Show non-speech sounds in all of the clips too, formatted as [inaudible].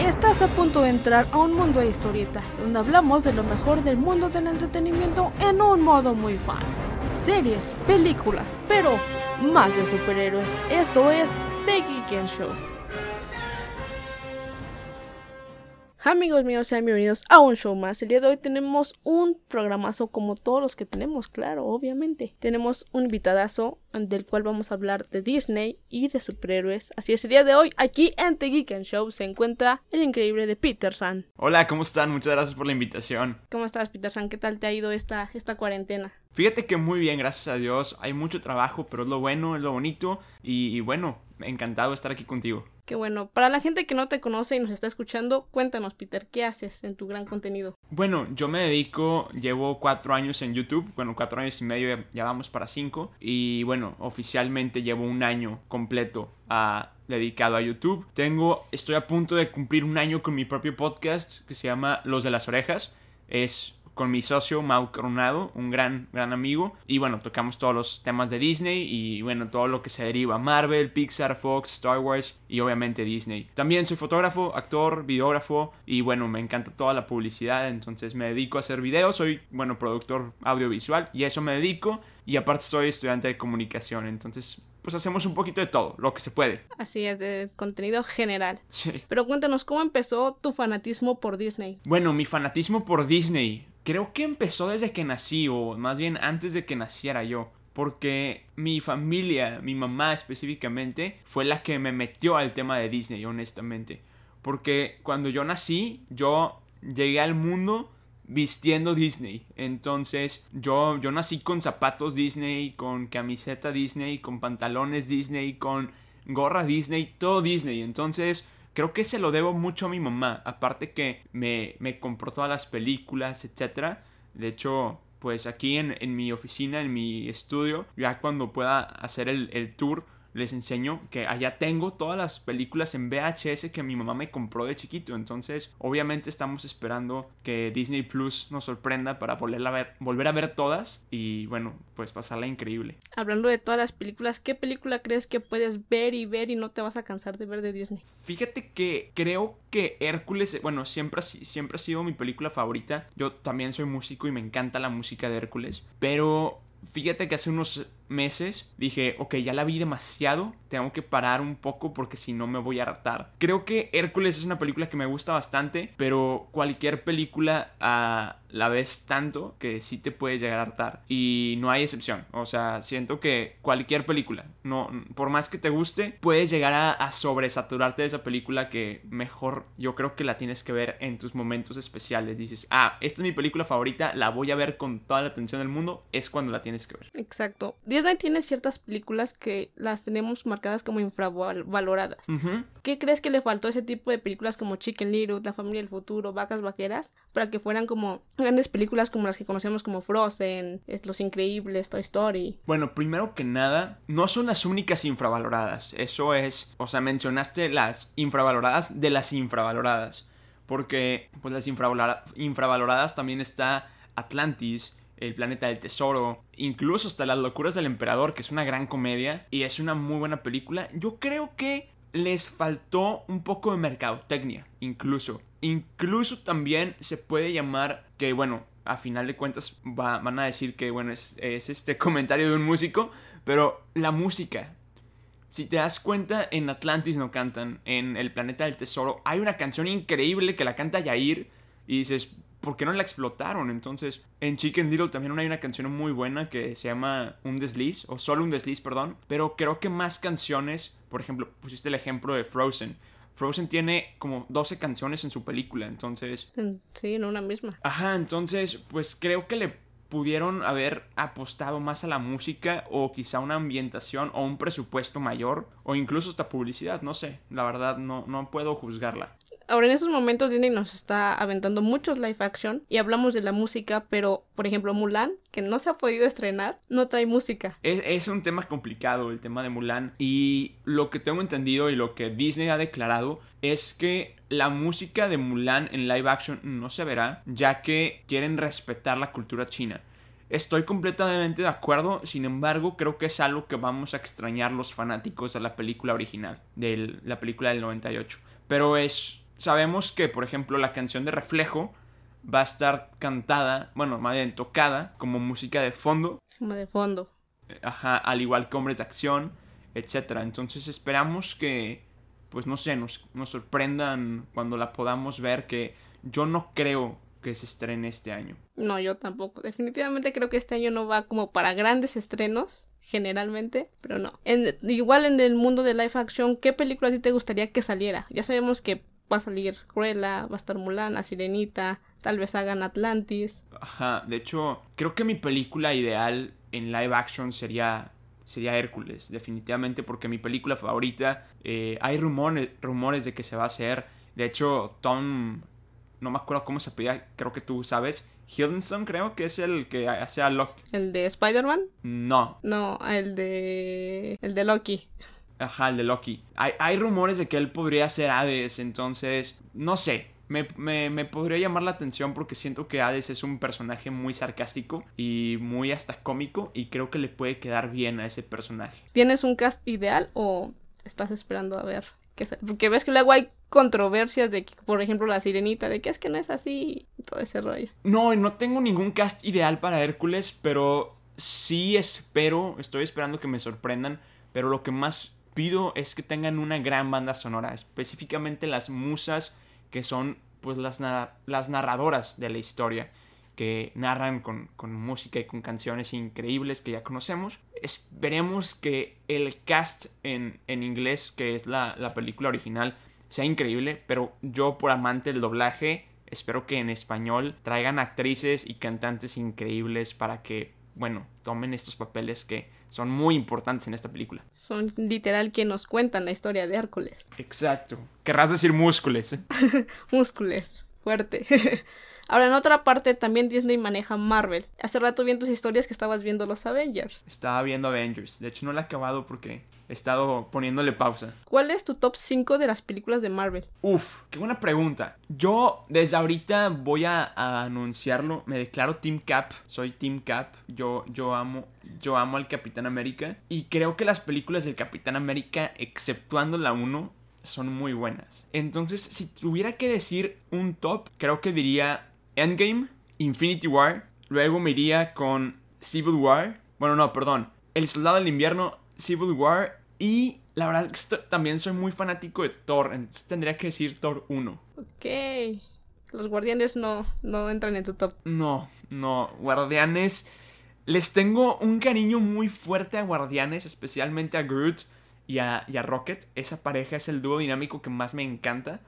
Estás a punto de entrar a un mundo de historieta, donde hablamos de lo mejor del mundo del entretenimiento en un modo muy fan. Series, películas, pero más de superhéroes. Esto es The Geek Show. Amigos míos, sean bienvenidos a un show más. El día de hoy tenemos un programazo como todos los que tenemos, claro, obviamente. Tenemos un invitadazo del cual vamos a hablar de Disney y de superhéroes. Así es, el día de hoy, aquí en The Geek and Show se encuentra el increíble de Peterson. Hola, ¿cómo están? Muchas gracias por la invitación. ¿Cómo estás, Peterson? ¿Qué tal te ha ido esta, esta cuarentena? Fíjate que muy bien, gracias a Dios. Hay mucho trabajo, pero es lo bueno, es lo bonito. Y, y bueno, encantado de estar aquí contigo. Qué bueno. Para la gente que no te conoce y nos está escuchando, cuéntanos, Peter, ¿qué haces en tu gran contenido? Bueno, yo me dedico, llevo cuatro años en YouTube, bueno, cuatro años y medio, ya vamos para cinco. Y bueno, oficialmente llevo un año completo a, dedicado a YouTube. Tengo, estoy a punto de cumplir un año con mi propio podcast que se llama Los de las Orejas. Es con mi socio Mau Coronado, un gran, gran amigo. Y bueno, tocamos todos los temas de Disney y bueno, todo lo que se deriva. Marvel, Pixar, Fox, Star Wars y obviamente Disney. También soy fotógrafo, actor, videógrafo y bueno, me encanta toda la publicidad. Entonces me dedico a hacer videos, soy, bueno, productor audiovisual y eso me dedico. Y aparte soy estudiante de comunicación, entonces pues hacemos un poquito de todo, lo que se puede. Así es, de contenido general. Sí. Pero cuéntanos, ¿cómo empezó tu fanatismo por Disney? Bueno, mi fanatismo por Disney creo que empezó desde que nací, o más bien antes de que naciera yo. Porque mi familia, mi mamá específicamente, fue la que me metió al tema de Disney, honestamente. Porque cuando yo nací, yo llegué al mundo vistiendo Disney. Entonces yo, yo nací con zapatos Disney, con camiseta Disney, con pantalones Disney, con gorra Disney, todo Disney. Entonces creo que se lo debo mucho a mi mamá. Aparte que me, me compró todas las películas, etc. De hecho, pues aquí en, en, mi oficina, en mi estudio, ya cuando pueda hacer el, el tour les enseño que allá tengo todas las películas en VHS que mi mamá me compró de chiquito. Entonces, obviamente estamos esperando que Disney Plus nos sorprenda para volver a ver, volver a ver todas y bueno, pues pasarla increíble. Hablando de todas las películas, ¿qué película crees que puedes ver y ver y no te vas a cansar de ver de Disney? Fíjate que creo que Hércules, bueno, siempre, siempre ha sido mi película favorita. Yo también soy músico y me encanta la música de Hércules, pero fíjate que hace unos meses dije, ok, ya la vi demasiado, tengo que parar un poco porque si no me voy a hartar. Creo que Hércules es una película que me gusta bastante, pero cualquier película a la ves tanto que sí te puedes llegar a hartar. Y no hay excepción. O sea, siento que cualquier película, no, por más que te guste, puedes llegar a, a sobresaturarte de esa película que mejor yo creo que la tienes que ver en tus momentos especiales. Dices, ah, esta es mi película favorita, la voy a ver con toda la atención del mundo, es cuando la tienes que ver. Exacto. Disney tiene ciertas películas que las tenemos marcadas como infravaloradas. Uh -huh. ¿Qué crees que le faltó a ese tipo de películas como Chicken Little, La familia del futuro, Vacas vaqueras, para que fueran como grandes películas como las que conocemos como Frozen, Los Increíbles, Toy Story? Bueno, primero que nada, no son las únicas infravaloradas. Eso es, o sea, mencionaste las infravaloradas de las infravaloradas. Porque, pues las infravalora infravaloradas también está Atlantis, el planeta del tesoro, incluso hasta Las locuras del emperador, que es una gran comedia y es una muy buena película. Yo creo que les faltó un poco de mercadotecnia, incluso. Incluso también se puede llamar que, bueno, a final de cuentas va, van a decir que, bueno, es, es este [laughs] comentario de un músico, pero la música. Si te das cuenta, en Atlantis no cantan, en El Planeta del Tesoro hay una canción increíble que la canta Yair y dices, ¿por qué no la explotaron? Entonces, en Chicken Little también hay una canción muy buena que se llama Un desliz, o solo un desliz, perdón. Pero creo que más canciones, por ejemplo, pusiste el ejemplo de Frozen. Frozen tiene como 12 canciones en su película, entonces... Sí, en una misma. Ajá, entonces, pues creo que le pudieron haber apostado más a la música o quizá una ambientación o un presupuesto mayor o incluso hasta publicidad, no sé, la verdad no, no puedo juzgarla. Ahora en estos momentos Disney nos está aventando muchos live action y hablamos de la música, pero por ejemplo Mulan, que no se ha podido estrenar, no trae música. Es, un tema complicado el tema de Mulan y lo que tengo entendido y lo que Disney ha declarado es que la música de Mulan en live action no se verá ya que quieren respetar la cultura china. Estoy completamente de acuerdo, sin embargo, creo que es algo que vamos a extrañar los fanáticos de la película original, de la película del 98. Pero es sabemos que, por ejemplo, la canción de Reflejo va a estar cantada, bueno, más bien tocada como música de fondo. Como de fondo. Ajá, al igual que Hombres de Acción, etcétera. Entonces esperamos que, pues no sé, nos, nos sorprendan cuando la podamos ver, que yo no creo que se estrene este año. No, yo tampoco. Definitivamente creo que este año no va como para grandes estrenos, generalmente, pero no. En, igual en el mundo de live action, ¿qué película a ti te gustaría que saliera? Ya sabemos que va a salir Cruella, va a estar Mulan, La Sirenita, tal vez hagan Atlantis. Ajá, de hecho, creo que mi película ideal en live action sería sería Hércules, definitivamente, porque mi película favorita, eh, hay rumores, rumores de que se va a hacer. De hecho, Tom, no me acuerdo cómo se pedía, creo que tú sabes, Hiddleston creo que es el que hace a Loki. ¿El de Spider-Man? No. No, el de... el de Loki. Ajá, el de Loki. Hay, hay rumores de que él podría ser Hades, entonces, no sé, me, podría llamar la atención porque siento que Hades es un personaje muy sarcástico y muy hasta cómico y creo que le puede quedar bien a ese personaje. ¿Tienes un cast ideal o estás esperando a ver qué Porque ves que luego hay controversias de que, por ejemplo, la sirenita, de que es que no es así y todo ese rollo. No, no tengo ningún cast ideal para Hércules, pero sí espero, estoy esperando que me sorprendan, pero lo que más pido es que tengan una gran banda sonora, específicamente las musas que son pues las, las narradoras de la historia, que narran con, música y con canciones increíbles que ya conocemos. Esperemos que el cast en, inglés, que es la, la película original, sea increíble, pero yo por amante del doblaje, espero que en español traigan actrices y cantantes increíbles para que, bueno, tomen estos papeles que son muy importantes en esta película. Son literal que nos cuentan la historia de Hércules. Exacto. Querrás decir múscules. ¿eh? [laughs] múscules. Fuerte. [laughs] Ahora, en otra parte, también Disney maneja Marvel. Hace rato vi en tus historias que estabas viendo los Avengers. Estaba viendo Avengers. De hecho, no la he acabado porque he estado poniéndole pausa. ¿Cuál es tu top 5 de las películas de Marvel? Uf, qué buena pregunta. Yo desde ahorita voy a, anunciarlo. Me declaro Team Cap. Soy Team Cap. Yo, yo amo. Yo amo al Capitán América. Y creo que las películas del Capitán América, exceptuando la 1, son muy buenas. Entonces, si tuviera que decir un top, creo que diría Endgame, Infinity War, luego me iría con Civil War, bueno, no, perdón, El Soldado del Invierno, Civil War y la verdad es que también soy muy fanático de Thor, entonces tendría que decir Thor 1. Ok. Los guardianes no, no entran en tu top. No, no, guardianes... Les tengo un cariño muy fuerte a guardianes, especialmente a Groot y a, y a Rocket. Esa pareja es el dúo dinámico que más me encanta.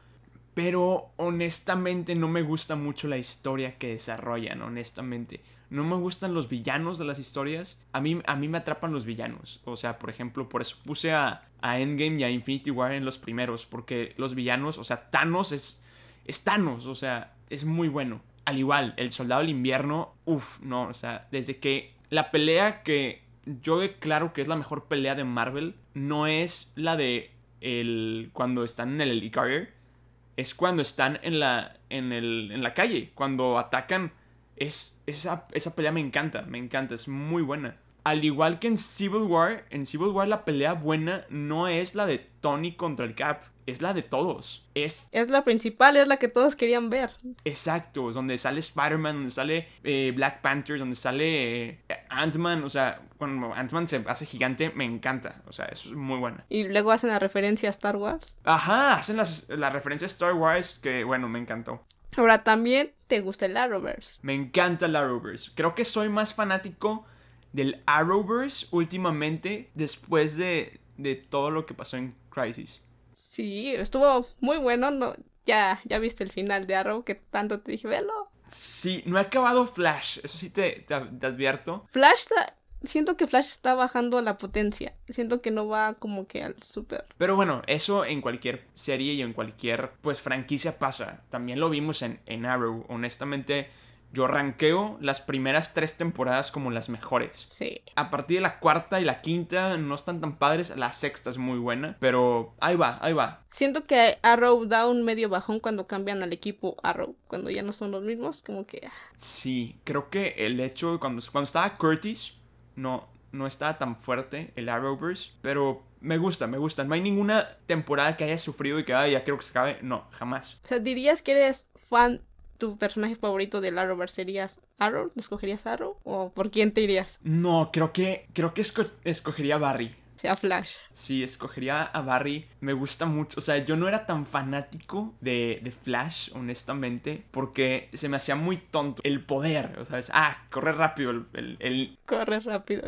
Pero honestamente no me gusta mucho la historia que desarrollan, honestamente. No me gustan los villanos de las historias. A mí, a mí me atrapan los villanos. O sea, por ejemplo, por eso puse a, a Endgame y a Infinity War en los primeros. Porque los villanos, o sea, Thanos es, es Thanos, o sea, es muy bueno. Al igual, el Soldado del Invierno, uff, no, o sea, desde que la pelea que yo declaro que es la mejor pelea de Marvel no es la de el cuando están en el Helicarrier es cuando están en la, en, el, en la calle, cuando atacan. Es, esa, esa pelea me encanta, me encanta, es muy buena. Al igual que en Civil War, en Civil War la pelea buena no es la de Tony contra el Cap, es la de todos. Es, es la principal, es la que todos querían ver. Exacto, donde sale Spider-Man, donde sale eh, Black Panther, donde sale eh, Ant-Man. O sea, cuando Ant-Man se hace gigante, me encanta. O sea, eso es muy bueno. Y luego hacen la referencia a Star Wars. Ajá, hacen la referencia a Star Wars que, bueno, me encantó. Ahora, también te gusta el Arrowverse. Me encanta el Arrowverse. Creo que soy más fanático del Arrowverse últimamente después de, de todo lo que pasó en Crisis. Sí, estuvo muy bueno. No, ya, ya viste el final de Arrow que tanto te dije, velo. Sí, no he acabado Flash, eso sí te, te, advierto. Flash siento que Flash está bajando la potencia. Siento que no va como que al super. Pero bueno, eso en cualquier serie y en cualquier pues franquicia pasa. También lo vimos en, en Arrow. Honestamente, yo ranqueo las primeras tres temporadas como las mejores. Sí. A partir de la cuarta y la quinta no están tan padres. La sexta es muy buena. Pero ahí va, ahí va. Siento que Arrow da un medio bajón cuando cambian al equipo Arrow. Cuando ya no son los mismos, como que. Ah. Sí, creo que el hecho de cuando, cuando estaba Curtis, no, no estaba tan fuerte el Arrowverse. Pero me gusta, me gusta. No hay ninguna temporada que haya sufrido y que "Ay, ya quiero que se acabe. No, jamás. O sea, dirías que eres fan, tu personaje favorito del Arrowverse serías Arrow, ¿escogerías Arrow? ¿O por quién te irías? No, creo que, creo que esco- escogería a Barry. O sea, Flash. Sí, escogería a Barry. Me gusta mucho. O sea, yo no era tan fanático de, de Flash, honestamente, porque se me hacía muy tonto. El poder, o sea, es, ah, corre rápido el, el- el- Corre rápido.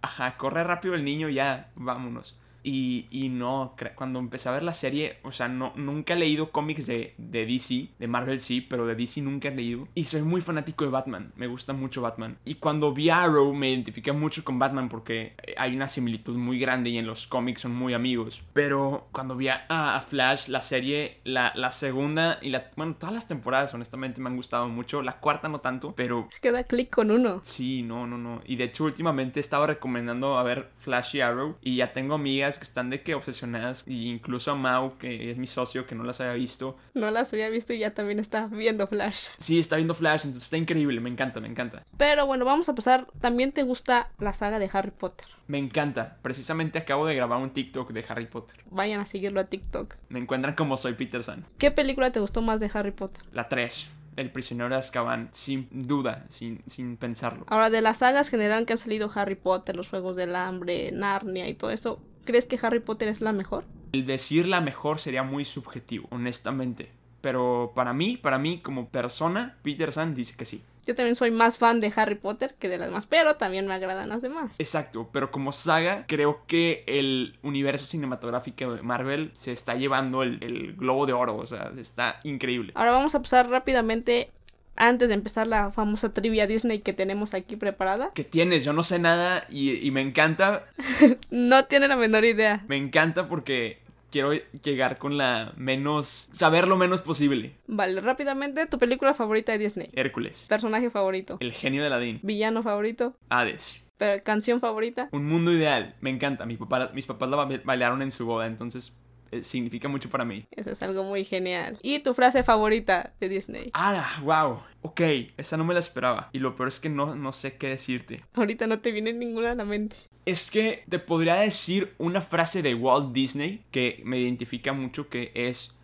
Ajá, corre rápido el niño, ya, vámonos. Y, y no, cuando empecé a ver la serie, o sea, no, nunca he leído cómics de, de DC, de Marvel sí, pero de DC nunca he leído. Y soy muy fanático de Batman, me gusta mucho Batman. Y cuando vi Arrow me identifiqué mucho con Batman porque hay una similitud muy grande y en los cómics son muy amigos. Pero cuando vi a, a Flash, la serie, la, la segunda y la... Bueno, todas las temporadas honestamente me han gustado mucho. La cuarta no tanto, pero Es que da clic con uno. Sí, no, no, no. Y de hecho, últimamente he estado recomendando a ver Flash y Arrow. Y ya tengo amigas que están de que obsesionadas. Y incluso a Mau, que es mi socio, que no las había visto. No las había visto y ya también está viendo Flash. Sí, está viendo Flash, entonces está increíble. Me encanta, me encanta. Pero bueno, vamos a pasar. También te gusta la saga de Harry Potter. Me encanta. Precisamente acabo de grabar un TikTok de Harry Potter. Vayan a seguirlo a TikTok. Me encuentran como soy Peter San. ¿Qué película te gustó más de Harry Potter? La 3. El prisionero de Azkaban. Sin duda, sin, sin pensarlo. Ahora, de las sagas general que han salido Harry Potter, los Juegos del Hambre, Narnia y todo eso, ¿crees que Harry Potter es la mejor? El decir la mejor sería muy subjetivo, honestamente. Pero para mí, para mí como persona, Peter San dice que sí. Yo también soy más fan de Harry Potter que de las demás, pero también me agradan las demás. Exacto, pero como saga, creo que el universo cinematográfico de Marvel se está llevando el, el globo de oro, o sea, está increíble. Ahora vamos a pasar rápidamente, antes de empezar la famosa trivia Disney que tenemos aquí preparada. ¿Qué tienes? Yo no sé nada y, y me encanta, [laughs] No tiene la menor idea. me encanta porque quiero llegar con la menos, saber lo menos posible. Vale, rápidamente, tu película favorita de Disney. Hércules, Personaje favorito. el genio de Aladín, Villano favorito. Hades. Pero, canción favorita. Un mundo ideal, me encanta. Mi papá, mis papás la ba- bailaron en su boda, entonces eh, significa mucho para mí. Eso es algo muy genial. Y tu frase favorita de Disney. Ah, wow. Ok, esa no me la esperaba. Y lo peor es que no, no sé qué decirte. Ahorita no te viene ninguna a la mente. Es que te podría decir una frase de Walt Disney que me identifica mucho que es...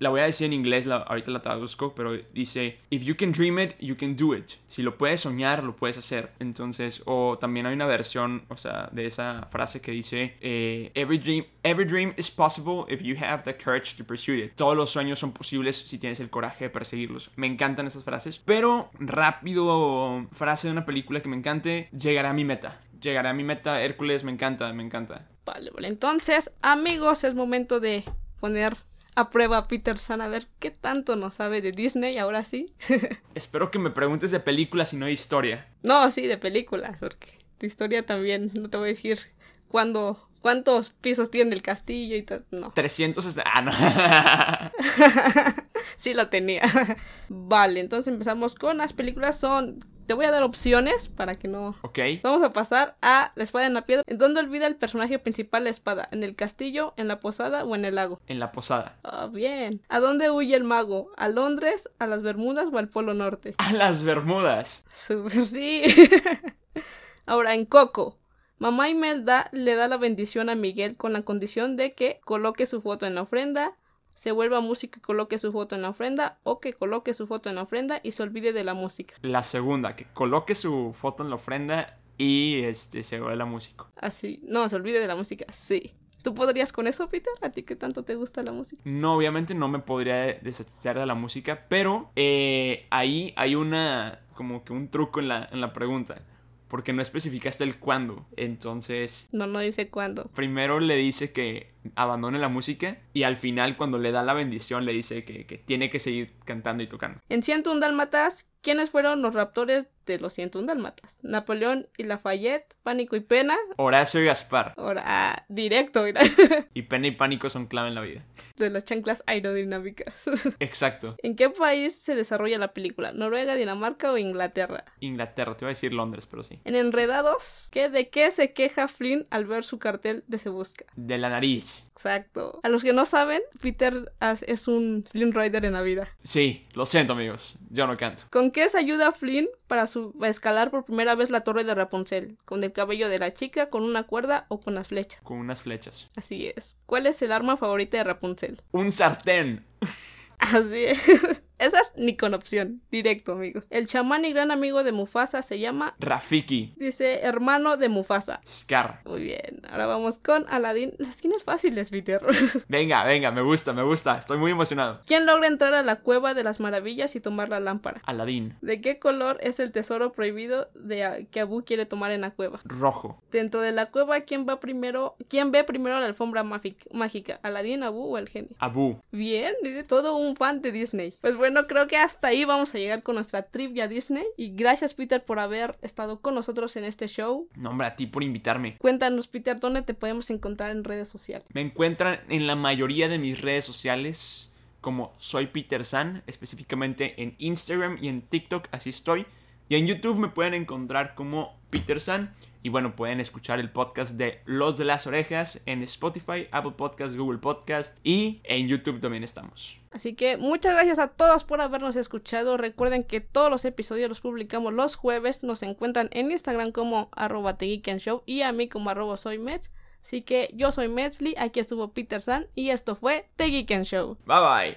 La voy a decir en inglés, la- ahorita la traduzco, pero dice, If you can dream it, you can do it. Si lo puedes soñar, lo puedes hacer. Entonces, o también hay una versión, o sea, de esa frase que dice, eh, every, dream, every dream is possible if you have the courage to pursue it. Todos los sueños son posibles si tienes el coraje de perseguirlos. Me encantan esas frases. Pero, rápido, frase de una película que me encante, llegaré a mi meta. Llegaré a mi meta, Hércules, me encanta, me encanta. Vale, vale. Entonces, amigos, es momento de poner a prueba a Peter San a ver qué tanto nos sabe de Disney, ahora sí. [laughs] Espero que me preguntes de películas y no de historia. no, sí, de películas, porque de historia también, no te voy a decir cuándo, cuántos pisos tiene el castillo y todo. No, 300... este- Ah, no. [laughs] sí lo tenía. [laughs] vale, entonces empezamos con las películas. Son, te voy a dar opciones para que no ok. Vamos a pasar a La espada en la piedra. ¿En dónde olvida el personaje principal la espada? ¿En el castillo, en la posada o en el lago? En la posada. Ah, bien. ¿A dónde huye el mago? ¿A Londres, a las Bermudas o al Polo Norte? A las Bermudas. Super sí. [laughs] Ahora, en Coco. Mamá Imelda le da la bendición a Miguel con la condición de que coloque su foto en la ofrenda, se vuelva músico y coloque su foto en la ofrenda, o que coloque su foto en la ofrenda y se olvide de la música. La segunda, que coloque su foto en la ofrenda y este se vuelva músico. Así, no, se olvide de la música, sí. ¿Tú podrías con eso, Peter? ¿A ti qué tanto te gusta la música? No, obviamente no me podría deshacer de la música, pero eh, ahí hay una, como que un truco en la, en la pregunta, porque no especificaste el cuándo. Entonces, No, no dice cuándo. primero le dice que abandone la música y al final cuando le da la bendición le dice que, que tiene que seguir cantando y tocando. En 101 Dálmatas, ¿quiénes fueron los raptores de los 101 Dálmatas? Napoleón y Lafayette, Pánico y Pena. Horacio y Gaspar. Ahora, ah, directo, mira, [laughs] Y pena y pánico son clave en la vida. de las chanclas aerodinámicas. [laughs] Exacto. ¿En qué país se desarrolla la película? ¿Noruega, Dinamarca o Inglaterra? Inglaterra, te iba a decir Londres, pero sí. En Enredados, ¿qué, ¿de qué se queja Flynn al ver su cartel de Se Busca? De la nariz. Exacto. A los que no saben, Peter es un Flynn Rider en la vida. Sí, lo siento amigos, yo no canto. ¿Con qué se ayuda Flynn para su escalar por primera vez la torre de Rapunzel? ¿Con el cabello de la chica, con una cuerda o con las flechas? Con unas flechas. Así es. ¿Cuál es el arma favorita de Rapunzel? Un sartén. [laughs] Así es. Esa es ni con opción. Directo, amigos. El chamán y gran amigo de Mufasa se llama Rafiki. Dice hermano de Mufasa. Scar. Muy bien. Ahora vamos con Aladdin. Las tienes fáciles, Peter. [laughs] venga, venga, me gusta, me gusta. Estoy muy emocionado. ¿Quién logra entrar a la cueva de las maravillas y tomar la lámpara? Aladín. ¿De qué color es el tesoro prohibido de que Abu quiere tomar en la cueva? Rojo. Dentro de la cueva, ¿quién va primero? ¿Quién ve primero la alfombra mágica? ¿Aladín, Abu o el genio? Abu. Bien, todo un fan de Disney. Pues bueno bueno, creo que hasta ahí vamos a llegar con nuestra trivia Disney. Y gracias, Peter, por haber estado con nosotros en este show. No, hombre, a ti por invitarme. Cuéntanos, Peter, ¿dónde te podemos encontrar en redes sociales? Me encuentran en la mayoría de mis redes sociales como soy Peter San, específicamente en Instagram y en TikTok, así estoy. Y en YouTube me pueden encontrar como Peter San. Y bueno, pueden escuchar el podcast de Los de las Orejas en Spotify, Apple Podcast, Google Podcast y en YouTube también estamos. Así que muchas gracias a todos por habernos escuchado. Recuerden que todos los episodios los publicamos los jueves. Nos encuentran en Instagram como arroba Show y a mí como arroba soy Mets. Así que yo soy Metzli, aquí estuvo Peter San y esto fue The Geek Show. Bye bye.